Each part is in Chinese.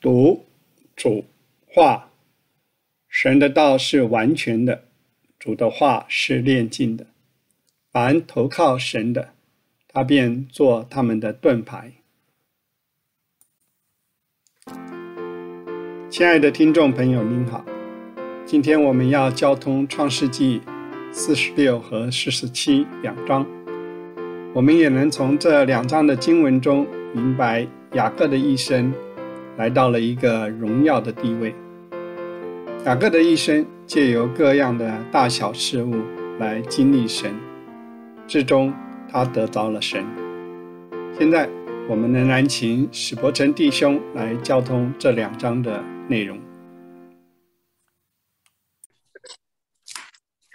读、主、话，神的道是完全的，主的话是炼净的。凡投靠神的，他便做他们的盾牌。亲爱的听众朋友，您好，今天我们要交通创世纪四十六和四十七两章，我们也能从这两章的经文中明白雅各的一生。来到了一个荣耀的地位。雅各的一生借由各样的大小事物来经历神，最终他得着了神。现在我们仍然请史伯成弟兄来交通这两章的内容。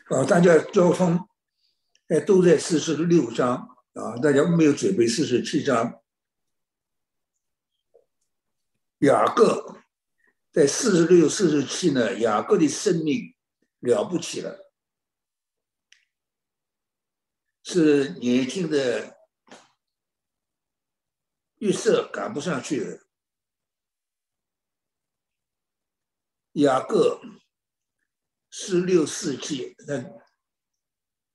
啊，大家交通，哎，都在四十六章啊，大家没有准备四十七章。雅各在四十六、四十七呢，雅各的生命了不起了，是年轻的预色赶不上去了。雅各四六四七，那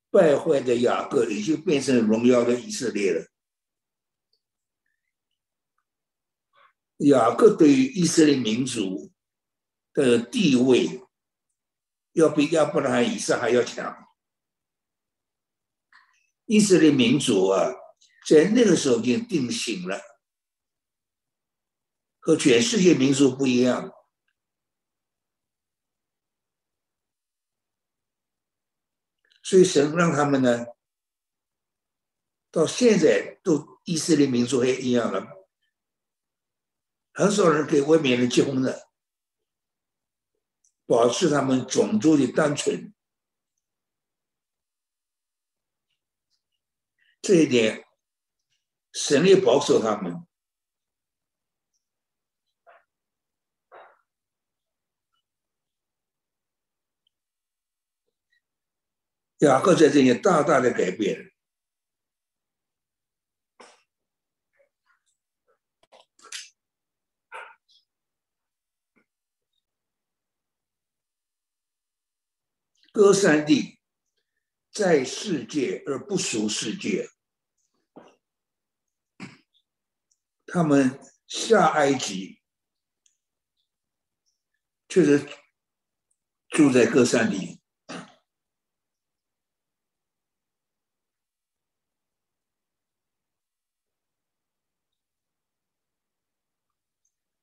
败坏的雅各已经变成荣耀的以色列了。雅各对于以色列民族的地位，要比亚伯拉罕、以撒还要强。以色列民族啊，在那个时候已经定型了，和全世界民族不一样。所以神让他们呢，到现在都以色列民族还一样了。很少人给外面人结婚的，保持他们种族的单纯，这一点神力保守他们。雅各在这里大大的改变。歌三地在世界而不属世界，他们下埃及，确实住在歌山地。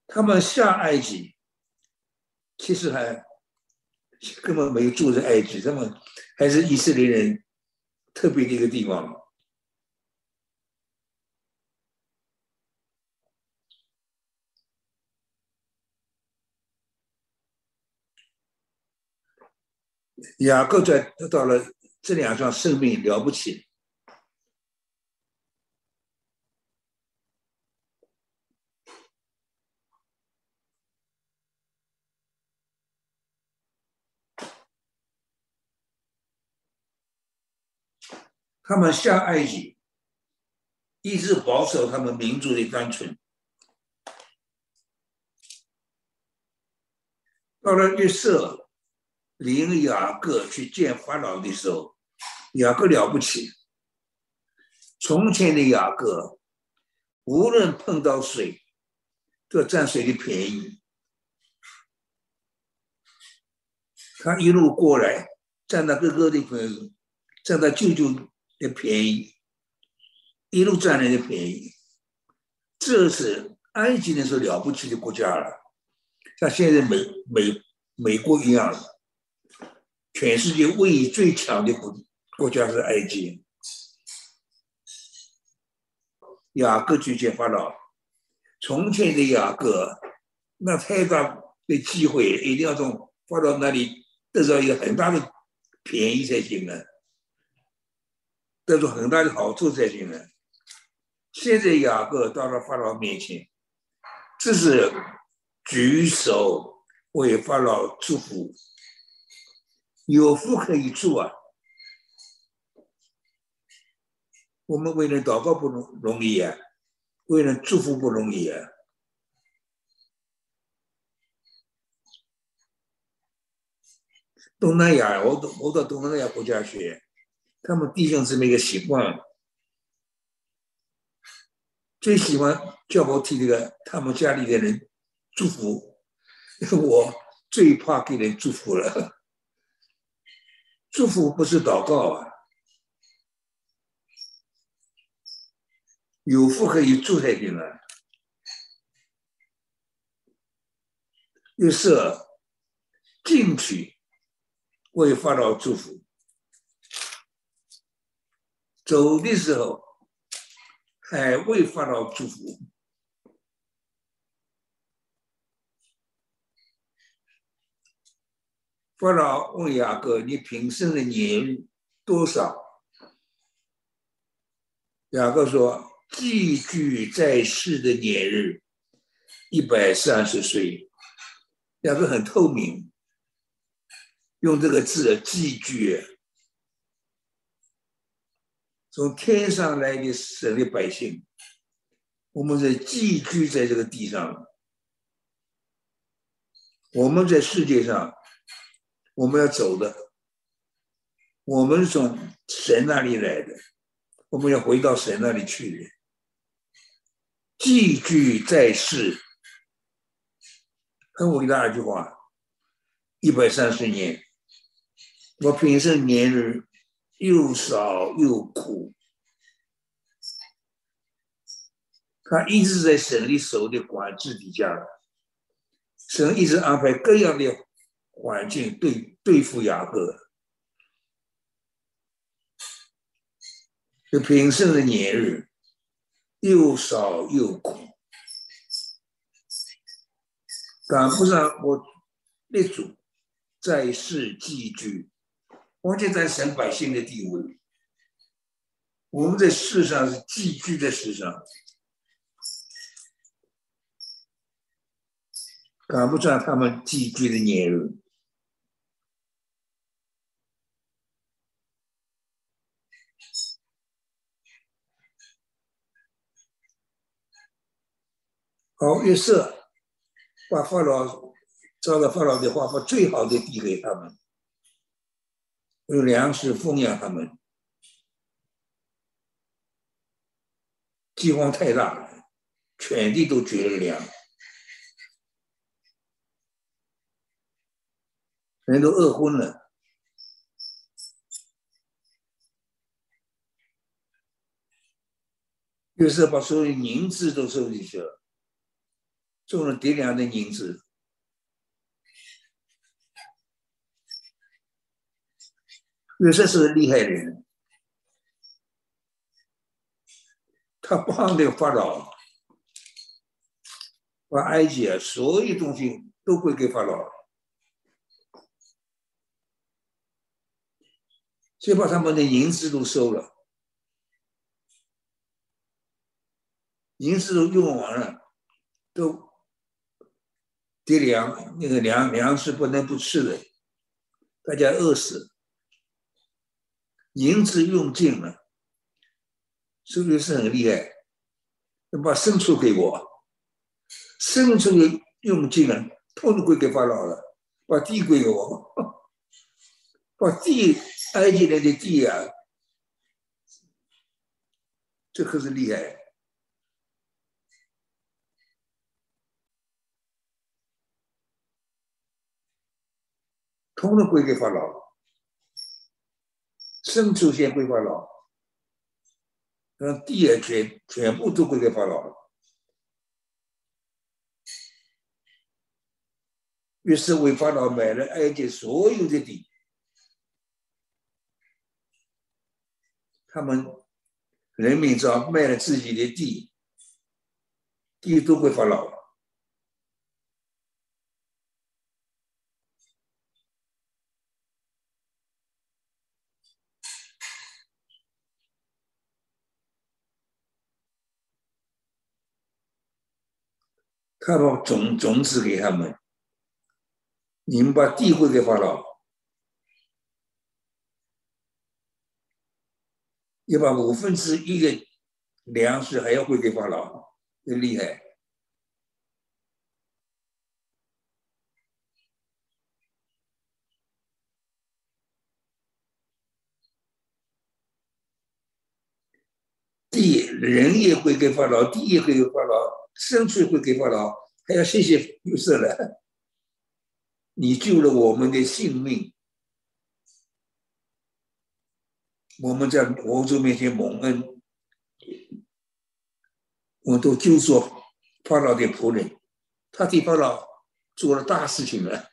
他们下埃及，其实还。根本没有住在埃及，他们还是以色列人特别的一个地方。雅各在得到了这两桩生命了不起。他们下埃及，一直保守他们民族的单纯。到了约瑟领雅各去见法老的时候，雅各了不起。从前的雅各，无论碰到水，都占水的便宜。他一路过来，占到哥哥的便宜，占到舅舅。的便宜，一路占来的便宜，这是埃及那时候了不起的国家了，像现在美美美国一样，全世界位移最强的国国家是埃及。雅各去见法老，从前的雅各，那太大的机会，一定要从发到那里得到一个很大的便宜才行啊。得到很大的好处在进来，现在雅各到了法老面前，这是举手为法老祝福，有福可以做啊！我们为人祷告不容容易啊，为人祝福不容易啊。东南亚，我到我到东南亚国家去。他们弟兄姊妹个习惯，最喜欢叫我替这个他们家里的人祝福，我最怕给人祝福了，祝福不是祷告啊，有福可以祝才行啊，又是进去。为法老祝福，走的时候还为法老祝福。法老问雅各：“你平生的年日多少？”雅各说：“寄居在世的年日一百三十岁。”雅各很透明。用这个字寄居，从天上来的神的百姓，我们在寄居在这个地上，我们在世界上，我们要走的，我们从神那里来的，我们要回到神那里去的。寄居在世，很伟大一句话，一百三十年。我平生年日又少又苦，他一直在神的手的管制底下，神一直安排各样的环境对对付雅各。这平生的年日又少又苦，赶不上我列祖在世寄居。我就在神百姓的地位，我们在世上是寄居在世上，赶不上他们寄居的年日。好，约瑟把法老照着法老的话，把最好的递给他们。用粮食奉养他们，饥荒太大了，全地都绝了粮，人都饿昏了。于是把所有银子都收进去了，种了叠粮的银子。约瑟是厉害人，他帮的法老，把埃及啊所有东西都归给法老，就把他们的银子都收了，银子都用完了，都叠粮，那个粮粮食不能不吃的，大家饿死。银子用尽了，是不是很厉害？要把牲畜给我，牲畜用尽了，通通归给法老了，把地归给我，把地埃及人的地啊，这可是厉害，通通归给法老。牲畜先归法老，那地也全全部都归给法老了。于是为法老买了埃及所有的地，他们人民只要卖了自己的地，地都归法老。他把种种子给他们，你们把地归给法老，要把五分之一的粮食还要归给法老，真厉害。地人也会给法老，地也会给法老，牲畜会给法老，还要谢谢约瑟了。你救了我们的性命，我们在王族面前蒙恩，我都救赎法老的仆人，他替法老做了大事情了。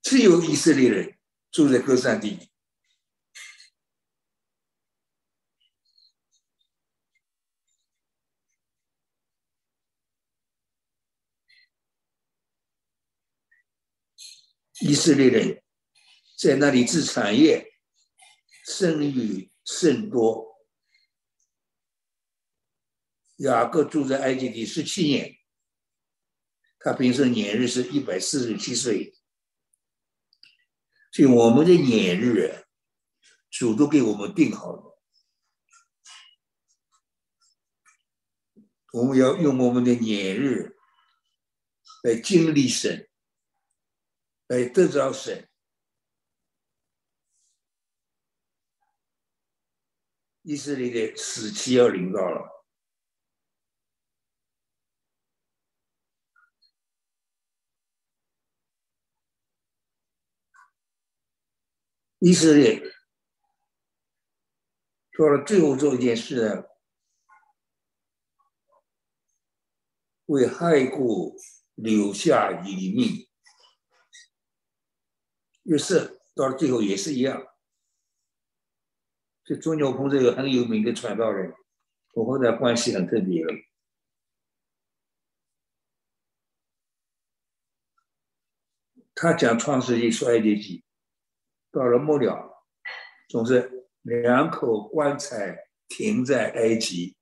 只有以色列人住在歌山地。以色列人在那里置产业，生育甚多。雅各住在埃及第十七年，他平生年日是一百四十七岁。所以我们的年日，主都给我们定好了，我们要用我们的年日来经历神。来得着神，以色列的死期要临到了。以色列做了最后做一件事呢，为害故留下遗命。约瑟到了最后也是一样，这钟牛鹏这个很有名的传道人，我和他关系很特别的。他讲创世纪、衰埃记，到了末了，总是两口棺材停在埃及。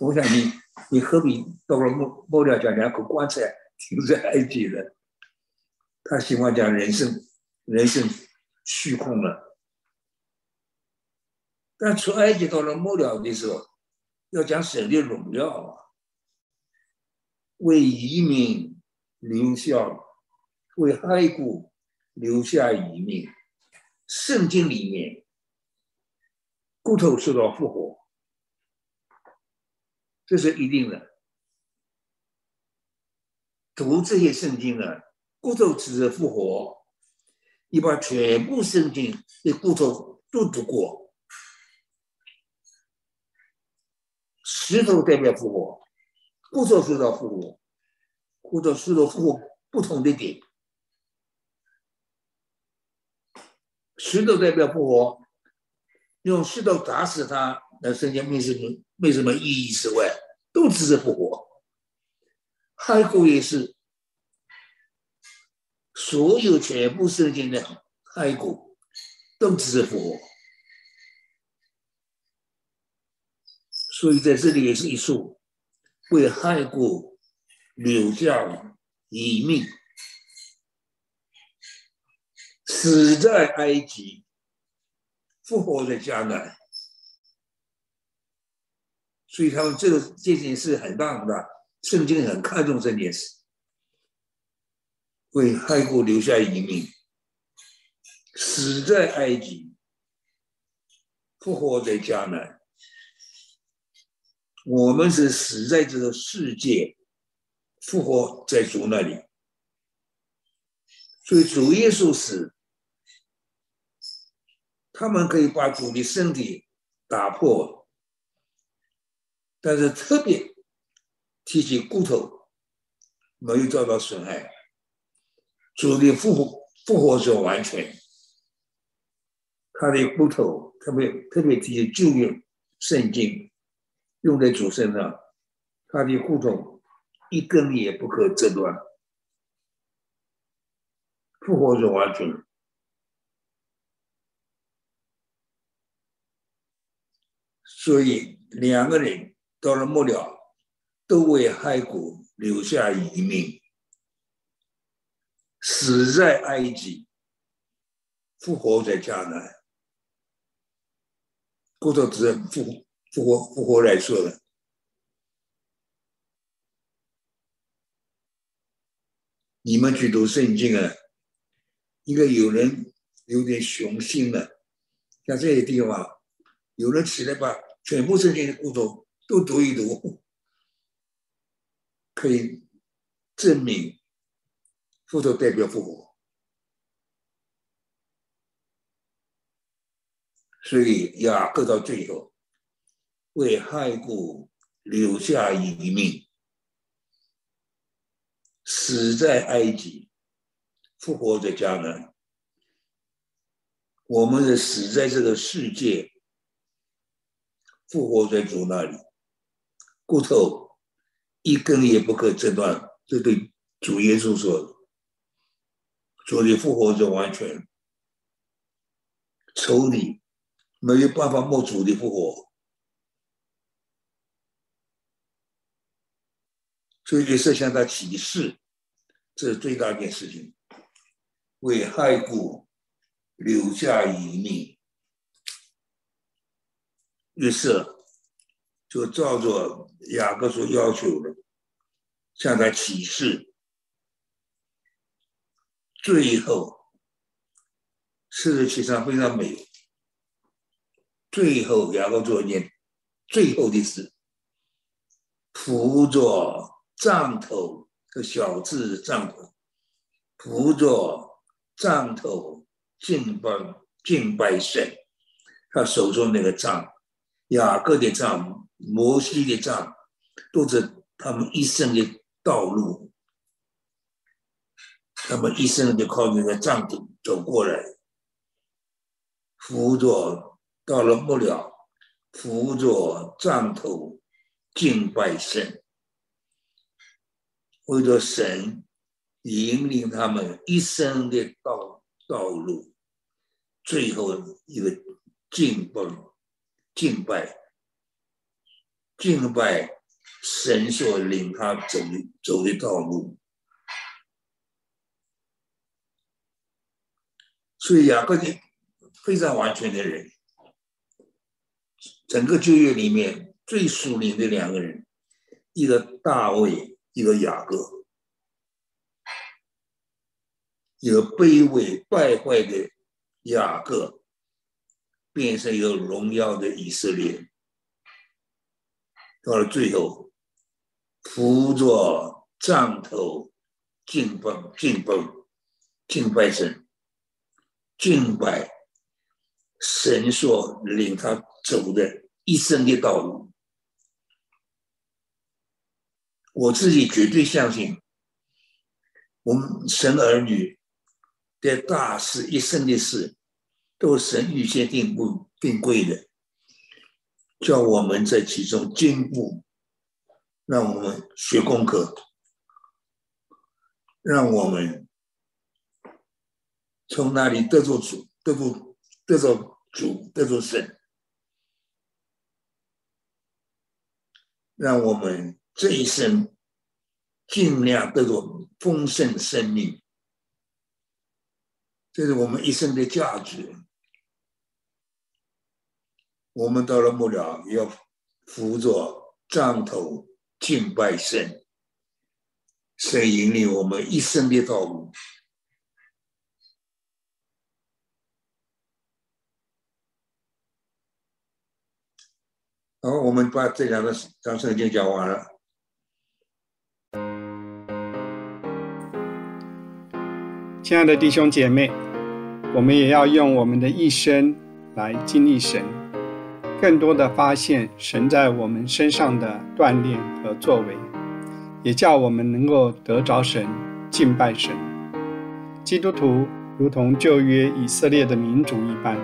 我想你，你何必到了末末了讲两口棺材停在埃及呢？他喜欢讲人生。人生虚空了，但出埃及到了末了的时候，要讲神的荣耀啊，为移民留下，为骸骨留下遗命。圣经里面，骨头受到复活，这是一定的。读这些圣经呢，骨头只是复活。你把全部圣经的骨头都读过，石头代表复活，骨头受到复活，骨头石头复活不同的点。石头代表复活，用石头砸死他，那圣经没什么没什么意义之外，都只是复活。骸骨也是。所有全部圣经的骸骨都只是复活，所以在这里也是一束为骸骨留下遗命，死在埃及，复活在迦南，所以他们这个这件事很大很大，圣经很看重这件事。为骸骨留下一命，死在埃及，复活在迦南。我们是死在这个世界，复活在主那里。所以主耶稣死，他们可以把主的身体打破，但是特别提起骨头，没有遭到损害。主的复活复活者完全，他的骨头特别特别提旧约圣经用在主身上，他的骨头一根也不可折断，复活者完全。所以两个人到了末了，都为骸骨留下遗命。死在埃及，复活在迦南。骨头只复复活复活来说的。你们去读圣经啊，应该有人有点雄心的，像这些地方有人起来把全部圣经的故事都读一读，可以证明复仇代表复活。所以雅各到最后为害故留下一命，死在埃及，复活在迦南。我们的死在这个世界，复活在主那里，骨头一根也不可折断。这对主耶稣说，主的复活就完全抽离。没有办法摸主的复活，所以是向他起誓，这是最大一件事情，为害故留下余命。于是就照着雅各所要求的，向他起誓，最后事实其实非常美。最后，雅各做一件最后的事，扶着杖头的小字杖头，扶着杖头敬拜敬拜神。他手中那个杖，雅各的杖，摩西的杖，都是他们一生的道路。他们一生就靠那个杖头走过来，扶着。到了末了，扶着杖头敬拜神，为了神引领他们一生的道道路，最后一个敬拜敬拜敬拜神所领他走的走的道路，所以雅各的非常完全的人。整个旧约里面最属灵的两个人，一个大卫，一个雅各，一个卑微败坏的雅各，变成一个荣耀的以色列。到了最后，扶着杖头敬拜、敬拜、敬拜神，敬拜神所领他走的。一生的道路，我自己绝对相信，我们神儿女的大事、一生的事，都是神预先定规定规的，叫我们在其中进步，让我们学功课，让我们从那里得着主，得着得着主，得着神。让我们这一生尽量得到丰盛生命，这是我们一生的价值。我们到了末了，要扶着杖头敬拜神，神引领我们一生的道路。好，我们把这两个章圣经讲完了。亲爱的弟兄姐妹，我们也要用我们的一生来经历神，更多的发现神在我们身上的锻炼和作为，也叫我们能够得着神、敬拜神。基督徒如同旧约以色列的民族一般，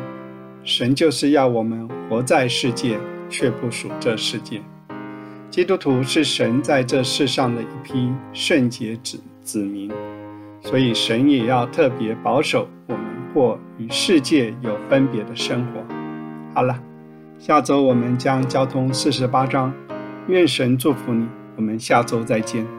神就是要我们活在世界。却不属这世界。基督徒是神在这世上的一批圣洁子子民，所以神也要特别保守我们过与世界有分别的生活。好了，下周我们将交通四十八章，愿神祝福你，我们下周再见。